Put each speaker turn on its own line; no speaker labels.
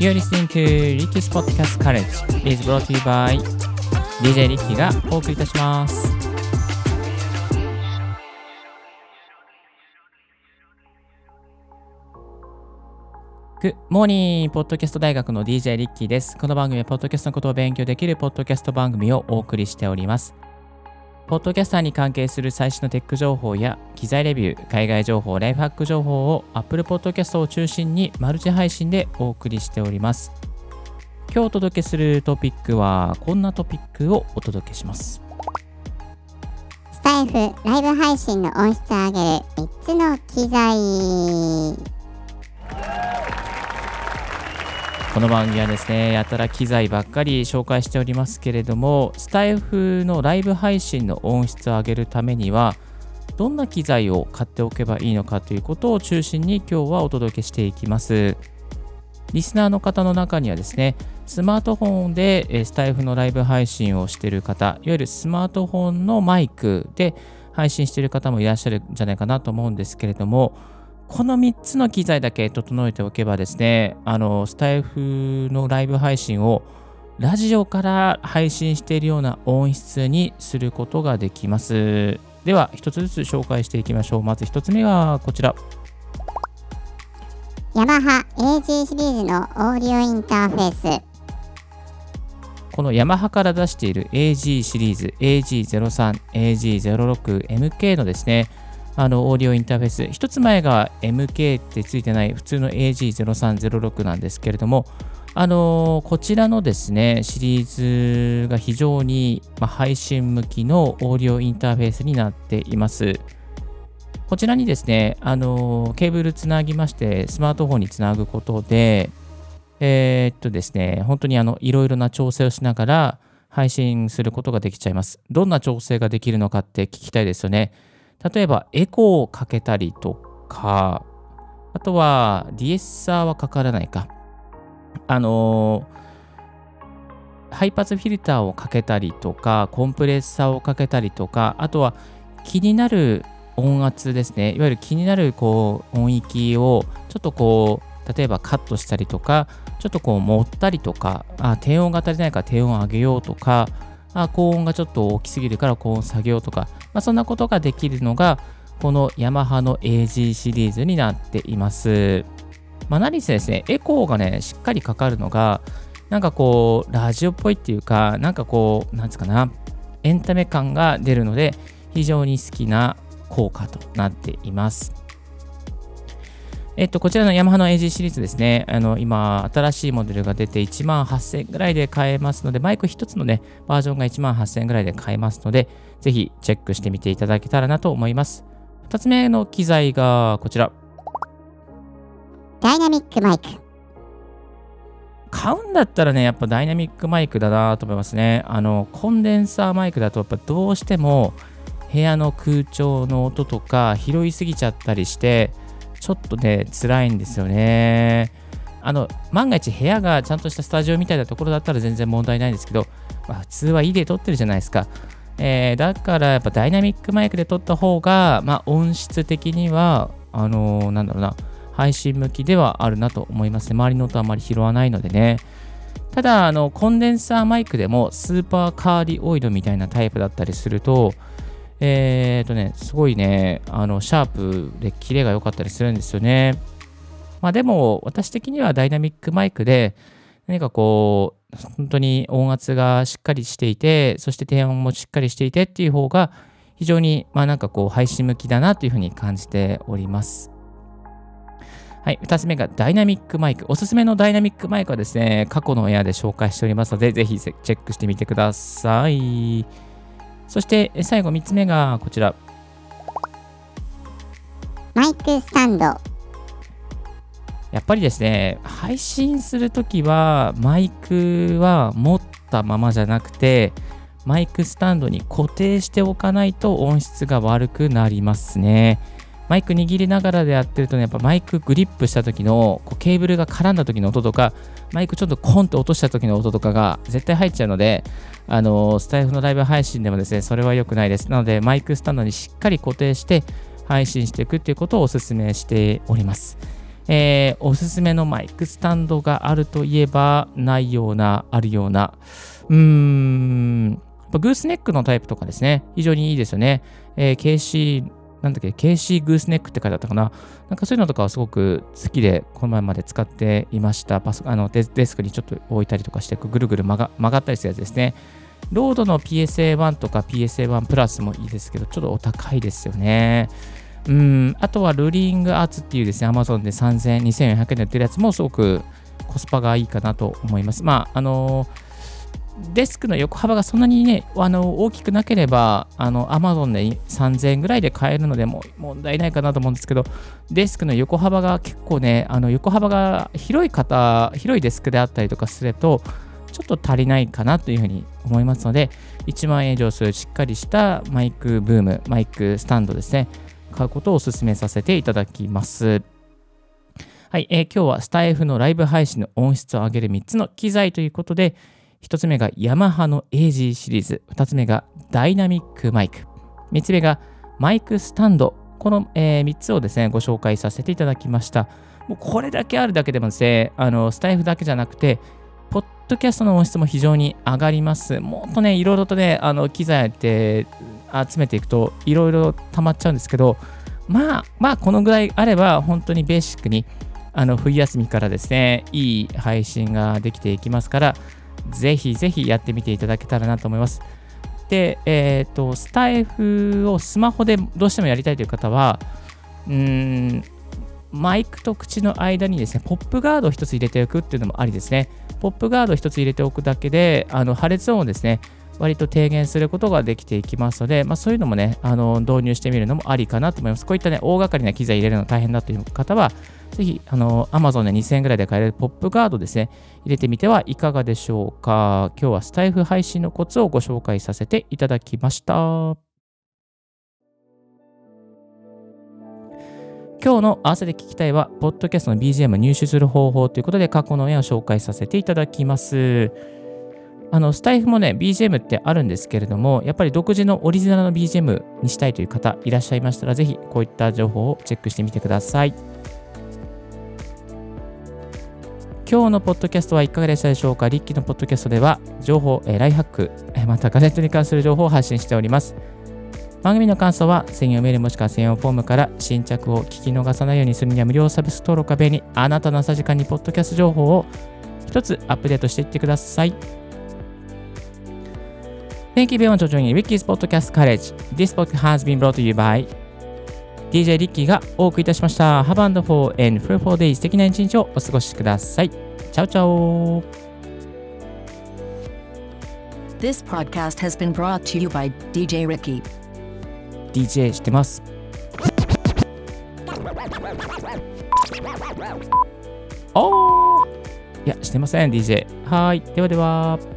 You're listening to Ricky's Podcast College is brought to you by DJ リッキーがお送りいたします。Good morning! ポッドキャスト大学の DJ リッキーです。この番組はポッドキャストのことを勉強できるポッドキャスト番組をお送りしております。ポッドキャスターに関係する最新のテック情報や機材レビュー、海外情報、ライフハック情報を Apple Podcast を中心にマルチ配信でお送りしております。今日お届けするトピックはこんなトピックをお届けします。
スタイフライブ配信の音質を上げる3つの機材
この番組はですね、やたら機材ばっかり紹介しておりますけれども、スタイフのライブ配信の音質を上げるためには、どんな機材を買っておけばいいのかということを中心に今日はお届けしていきます。リスナーの方の中にはですね、スマートフォンでスタイフのライブ配信をしている方、いわゆるスマートフォンのマイクで配信している方もいらっしゃるんじゃないかなと思うんですけれども、この3つの機材だけ整えておけばですね、あの、スタイフのライブ配信をラジオから配信しているような音質にすることができます。では、一つずつ紹介していきましょう。まず一つ目がこちら。
ヤマハ AG シリーズのオーディオインターフェース
このヤマハから出している AG シリーズ AG03、AG06、MK のですね、あのオーディオインターフェース、一つ前が MK ってついてない普通の AG03、06なんですけれども、あのこちらのですね、シリーズが非常に、ま配信向きのオーディオインターフェースになっています。こちらにですね、あのケーブルつなぎまして、スマートフォンにつなぐことで、えーっとですね、本当にあのいろいろな調整をしながら配信することができちゃいます。どんな調整ができるのかって聞きたいですよね。例えば、エコーをかけたりとか、あとは、ディエッサーはかからないか。あのーハイパスフィルターをかけたりとか、コンプレッサーをかけたりとか、あとは気になる音圧ですね、いわゆる気になるこう音域をちょっとこう、例えばカットしたりとか、ちょっとこう持ったりとか、あ低音が足りないから低音を上げようとか、あ高音がちょっと大きすぎるから高音下げようとか、まあ、そんなことができるのが、このヤマハの AG シリーズになっています。まあ、何せですね、エコーがね、しっかりかかるのが、なんかこう、ラジオっぽいっていうか、なんかこう、なんつうかな、エンタメ感が出るので、非常に好きな効果となっています。えっと、こちらのヤマハの AG シリーズですね、あの今、新しいモデルが出て1万8000円ぐらいで買えますので、マイク1つのね、バージョンが1万8000円ぐらいで買えますので、ぜひチェックしてみていただけたらなと思います。2つ目の機材がこちら。
ダイナミックマイク
買うんだったらね、やっぱダイナミックマイクだなと思いますね。あの、コンデンサーマイクだと、やっぱどうしても部屋の空調の音とか拾いすぎちゃったりして、ちょっとね、辛いんですよね。あの、万が一部屋がちゃんとしたスタジオみたいなところだったら全然問題ないんですけど、まあ、普通は家で撮ってるじゃないですか。えーだからやっぱダイナミックマイクで撮った方が、まあ、音質的には、あのーなんだろうな、配信向きではあるなと思いますね。周りの音あまり拾わないのでね。ただ、あの、コンデンサーマイクでもスーパーカーディオイドみたいなタイプだったりすると、えーとね、すごいね、あの、シャープでキレが良かったりするんですよね。まあでも、私的にはダイナミックマイクで、何かこう、本当に音圧がしっかりしていて、そして低音もしっかりしていてっていう方が、非常に、まあなんかこう、配信向きだなというふうに感じております。はい、2つ目がダイナミックマイク。おすすめのダイナミックマイクはですね、過去のエアで紹介しておりますので、ぜひチェックしてみてください。そしてえ最後3つ目がこちら。
マイクスタンド
やっぱりですね、配信するときは、マイクは持ったままじゃなくて、マイクスタンドに固定しておかないと音質が悪くなりますね。マイク握りながらでやってるとね、やっぱマイクグリップした時のこうケーブルが絡んだ時の音とか、マイクちょっとコンと落とした時の音とかが絶対入っちゃうので、あのスタイフのライブ配信でもですね、それは良くないです。なので、マイクスタンドにしっかり固定して配信していくっていうことをお勧めしております。えー、おすすめのマイクスタンドがあるといえば、ないような、あるような。うーん、グースネックのタイプとかですね、非常にいいですよね。えー、KC、なんだっけ、KC グースネックって書いてあったかな。なんかそういうのとかはすごく好きで、この前まで使っていました。パソあのデスクにちょっと置いたりとかして、ぐるぐる曲が曲がったりするやつですね。ロードの PSA1 とか PSA1 プラスもいいですけど、ちょっとお高いですよね。うん、あとはルーリングアーツっていうですね、Amazon で3000、2400円で売ってるやつもすごくコスパがいいかなと思います。まあ、あのデスクの横幅がそんなにね、あの大きくなければ、あの Amazon で3000円ぐらいで買えるのでも問題ないかなと思うんですけど、デスクの横幅が結構ね、あの横幅が広い方、広いデスクであったりとかすると、ちょっと足りないかなというふうに思いますので、1万円以上するしっかりしたマイクブーム、マイクスタンドですね、買うことをお勧めさせていただきます。はい、えー、今日はスタイフのライブ配信の音質を上げる3つの機材ということで、1つ目がヤマハの AG シリーズ、2つ目がダイナミックマイク、3つ目がマイクスタンド、この、え、3つをですね、ご紹介させていただきました。もうこれだけあるだけでもですね、あのスタイフだけじゃなくて、ポッドキャストの音質も非常に上がります。もっとね、いろいろとね、あの機材って集めていくと、いろいろ溜まっちゃうんですけど、まあ、まあ、このぐらいあれば、本当にベーシックに、あの冬休みからですね、いい配信ができていきますから、ぜひぜひやってみていただけたらなと思います。で、えっ、ー、と、スタイフをスマホでどうしてもやりたいという方は、うーん、マイクと口の間にですね、ポップガードを1つ入れておくっていうのもありですね。ポップガードを1つ入れておくだけで、あの破裂音をですね、割と低減することができていきますので、まあ、そういうのもね、あの導入してみるのもありかなと思います。こういったね、大掛かりな機材入れるの大変だという方は、ぜひ、あの、Amazon で2000円ぐらいで買えるポップガードですね、入れてみてはいかがでしょうか。今日はスタイフ配信のコツをご紹介させていただきました。今日の合わせて聞きたいは、ポッドキャストの BGM 入手する方法ということで、過去の絵を紹介させていただきます。あの、スタイフもね、BGM ってあるんですけれども、やっぱり独自のオリジナルの BGM にしたいという方いらっしゃいましたら、ぜひこういった情報をチェックしてみてください。今日のポッドキャストはいかがでしたでしょうか？リッキーのポッドキャストでは、情報、えライフハック、えまたガジェットに関する情報を発信しております。番組の感想は専用メールもしくは専用フォームから新着を聞き逃さないようにするには無料サブス登録壁にあなたの朝時間にポッドキャスト情報を一つアップデートしていってください。Thank you very much for joining Ricky's Podcast College. This book has been brought to you by DJ リッキーがお送りいたしました。Have and for and f r for days 素敵な一日をお過ごしください。チャオチャオ
This podcast has been brought to you by DJ Ricky.
DJ してます。おーいや、してません、DJ。はい。ではでは。